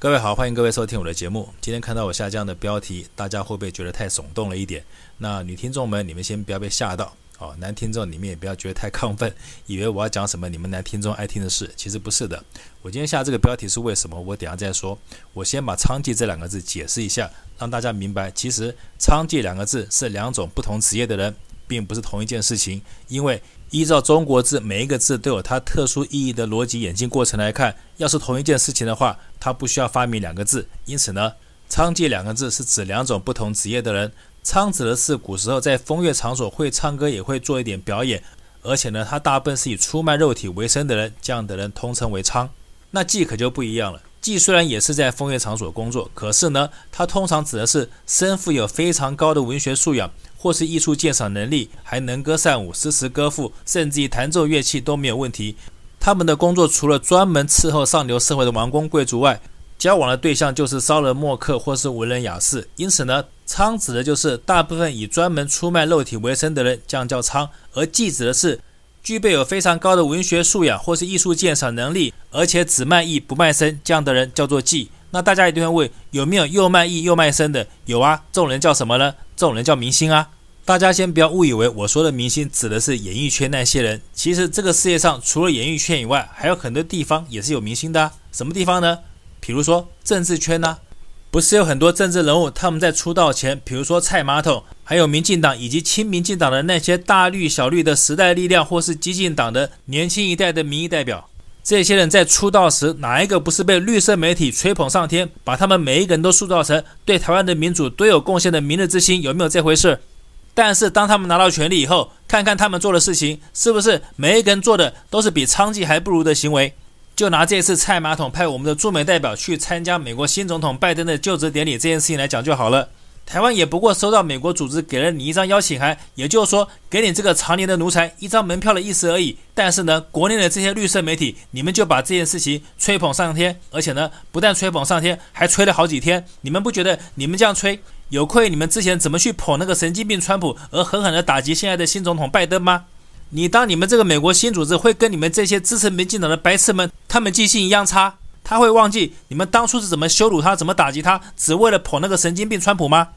各位好，欢迎各位收听我的节目。今天看到我下降的标题，大家会不会觉得太耸动了一点？那女听众们，你们先不要被吓到哦。男听众，你们也不要觉得太亢奋，以为我要讲什么你们男听众爱听的事，其实不是的。我今天下这个标题是为什么？我等下再说。我先把娼妓这两个字解释一下，让大家明白，其实娼妓两个字是两种不同职业的人，并不是同一件事情，因为。依照中国字，每一个字都有它特殊意义的逻辑演进过程来看，要是同一件事情的话，它不需要发明两个字。因此呢，娼妓两个字是指两种不同职业的人。娼指的是古时候在风月场所会唱歌，也会做一点表演，而且呢，他大部分是以出卖肉体为生的人，这样的人通称为娼。那妓可就不一样了，妓虽然也是在风月场所工作，可是呢，它通常指的是身负有非常高的文学素养。或是艺术鉴赏能力，还能歌善舞、诗词歌赋，甚至于弹奏乐器都没有问题。他们的工作除了专门伺候上流社会的王公贵族外，交往的对象就是骚人墨客或是文人雅士。因此呢，娼指的就是大部分以专门出卖肉体为生的人，这样叫娼；而妓指的是具备有非常高的文学素养或是艺术鉴赏能力，而且只卖艺不卖身，这样的人叫做妓。那大家一定会问，有没有又卖艺又卖身的？有啊，这种人叫什么呢？这种人叫明星啊。大家先不要误以为我说的明星指的是演艺圈那些人。其实这个世界上除了演艺圈以外，还有很多地方也是有明星的。什么地方呢？比如说政治圈呐，不是有很多政治人物他们在出道前，比如说蔡马桶，还有民进党以及亲民进党的那些大绿小绿的时代力量，或是激进党的年轻一代的民意代表。这些人在出道时，哪一个不是被绿色媒体吹捧上天，把他们每一个人都塑造成对台湾的民主都有贡献的明日之星？有没有这回事？但是当他们拿到权力以后，看看他们做的事情，是不是每一个人做的都是比娼妓还不如的行为？就拿这次蔡马桶派我们的驻美代表去参加美国新总统拜登的就职典礼这件事情来讲就好了。台湾也不过收到美国组织给了你一张邀请函，也就是说，给你这个常年的奴才一张门票的意思而已。但是呢，国内的这些绿色媒体，你们就把这件事情吹捧上天，而且呢，不但吹捧上天，还吹了好几天。你们不觉得你们这样吹有亏你们之前怎么去捧那个神经病川普，而狠狠地打击现在的新总统拜登吗？你当你们这个美国新组织会跟你们这些支持民进党的白痴们，他们记性一样差？他会忘记你们当初是怎么羞辱他、怎么打击他，只为了捧那个神经病川普吗？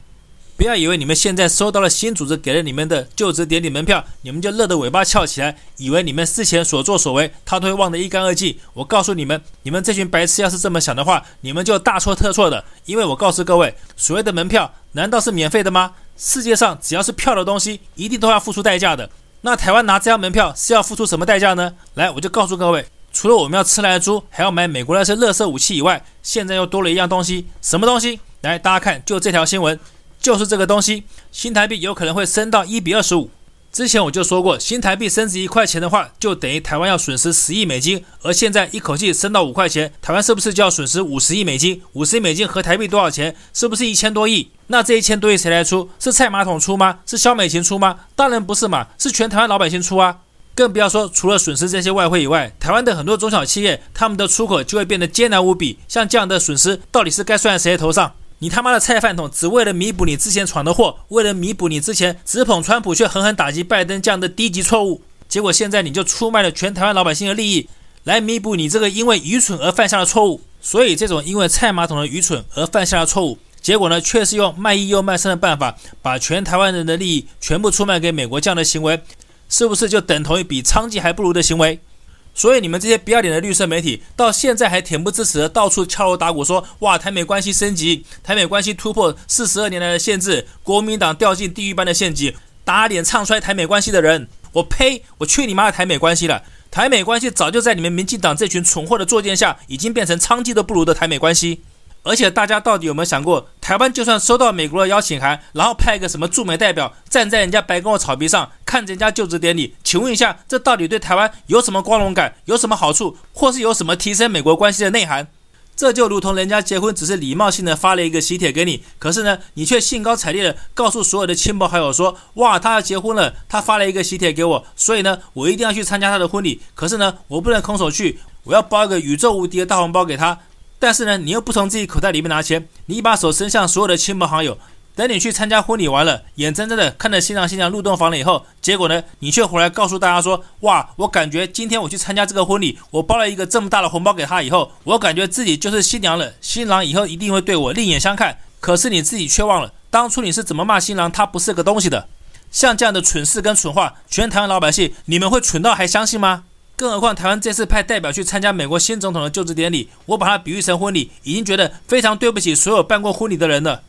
不要以为你们现在收到了新组织给了你们的就职典礼门票，你们就乐得尾巴翘起来，以为你们事前所作所为他都会忘得一干二净。我告诉你们，你们这群白痴要是这么想的话，你们就大错特错的。因为我告诉各位，所谓的门票难道是免费的吗？世界上只要是票的东西，一定都要付出代价的。那台湾拿这张门票是要付出什么代价呢？来，我就告诉各位，除了我们要吃来的猪，还要买美国那些垃圾武器以外，现在又多了一样东西，什么东西？来，大家看，就这条新闻。就是这个东西，新台币有可能会升到一比二十五。之前我就说过，新台币升值一块钱的话，就等于台湾要损失十亿美金。而现在一口气升到五块钱，台湾是不是就要损失五十亿美金？五十亿美金和台币多少钱？是不是一千多亿？那这一千多亿谁来出？是蔡马桶出吗？是萧美琴出吗？当然不是嘛，是全台湾老百姓出啊！更不要说除了损失这些外汇以外，台湾的很多中小企业，他们的出口就会变得艰难无比。像这样的损失，到底是该算在谁的头上？你他妈的菜饭桶，只为了弥补你之前闯的祸，为了弥补你之前只捧川普却狠狠打击拜登这样的低级错误，结果现在你就出卖了全台湾老百姓的利益，来弥补你这个因为愚蠢而犯下的错误。所以这种因为菜马桶的愚蠢而犯下的错误，结果呢，却是用卖艺又卖身的办法，把全台湾人的利益全部出卖给美国，这样的行为，是不是就等同于比娼妓还不如的行为？所以你们这些不要脸的绿色媒体，到现在还恬不知耻的到处敲锣打鼓说：“哇，台美关系升级，台美关系突破四十二年来的限制，国民党掉进地狱般的陷阱，打脸唱衰台美关系的人，我呸！我去你妈的台美关系了！台美关系早就在你们民进党这群蠢货的作践下，已经变成娼妓都不如的台美关系。”而且大家到底有没有想过，台湾就算收到美国的邀请函，然后派一个什么驻美代表站在人家白宫的草皮上看人家就职典礼，请问一下，这到底对台湾有什么光荣感，有什么好处，或是有什么提升美国关系的内涵？这就如同人家结婚只是礼貌性的发了一个喜帖给你，可是呢，你却兴高采烈的告诉所有的亲朋好友说，哇，他要结婚了，他发了一个喜帖给我，所以呢，我一定要去参加他的婚礼。可是呢，我不能空手去，我要包一个宇宙无敌的大红包给他。但是呢，你又不从自己口袋里面拿钱，你把手伸向所有的亲朋好友，等你去参加婚礼完了，眼睁睁的看着新郎新娘入洞房了以后，结果呢，你却回来告诉大家说：“哇，我感觉今天我去参加这个婚礼，我包了一个这么大的红包给他以后，我感觉自己就是新娘了，新郎以后一定会对我另眼相看。”可是你自己却忘了，当初你是怎么骂新郎他不是个东西的？像这样的蠢事跟蠢话，全台湾老百姓，你们会蠢到还相信吗？更何况台湾这次派代表去参加美国新总统的就职典礼，我把它比喻成婚礼，已经觉得非常对不起所有办过婚礼的人了。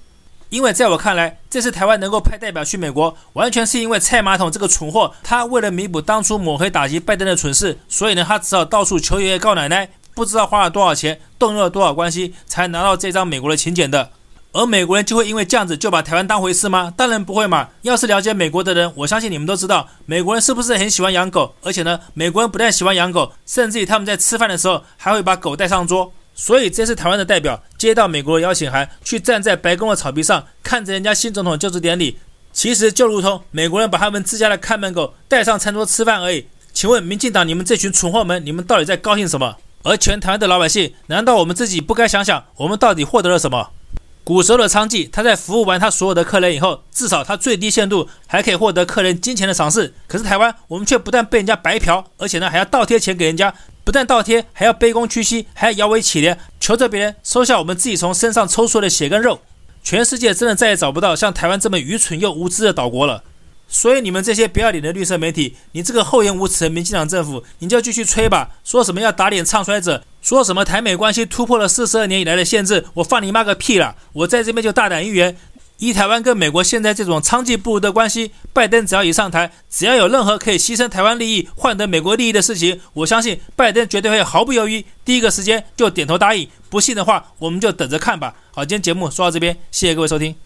因为在我看来，这次台湾能够派代表去美国，完全是因为蔡马桶这个蠢货，他为了弥补当初抹黑打击拜登的蠢事，所以呢，他只好到处求爷爷告奶奶，不知道花了多少钱，动用了多少关系，才拿到这张美国的请柬的。而美国人就会因为这样子就把台湾当回事吗？当然不会嘛！要是了解美国的人，我相信你们都知道，美国人是不是很喜欢养狗？而且呢，美国人不但喜欢养狗，甚至于他们在吃饭的时候还会把狗带上桌。所以这次台湾的代表接到美国的邀请函，去站在白宫的草皮上，看着人家新总统就职典礼，其实就如同美国人把他们自家的看门狗带上餐桌吃饭而已。请问民进党，你们这群蠢货们，你们到底在高兴什么？而全台湾的老百姓，难道我们自己不该想想，我们到底获得了什么？古时候的娼妓，他在服务完他所有的客人以后，至少他最低限度还可以获得客人金钱的赏识。可是台湾，我们却不但被人家白嫖，而且呢还要倒贴钱给人家，不但倒贴，还要卑躬屈膝，还要摇尾乞怜，求着别人收下我们自己从身上抽出来的血跟肉。全世界真的再也找不到像台湾这么愚蠢又无知的岛国了。所以你们这些不要脸的绿色媒体，你这个厚颜无耻的民进党政府，你就继续吹吧，说什么要打脸唱衰者，说什么台美关系突破了四十二年以来的限制，我放你妈个屁了！我在这边就大胆预言，以台湾跟美国现在这种娼妓不如的关系，拜登只要一上台，只要有任何可以牺牲台湾利益换得美国利益的事情，我相信拜登绝对会毫不犹豫，第一个时间就点头答应。不信的话，我们就等着看吧。好，今天节目说到这边，谢谢各位收听。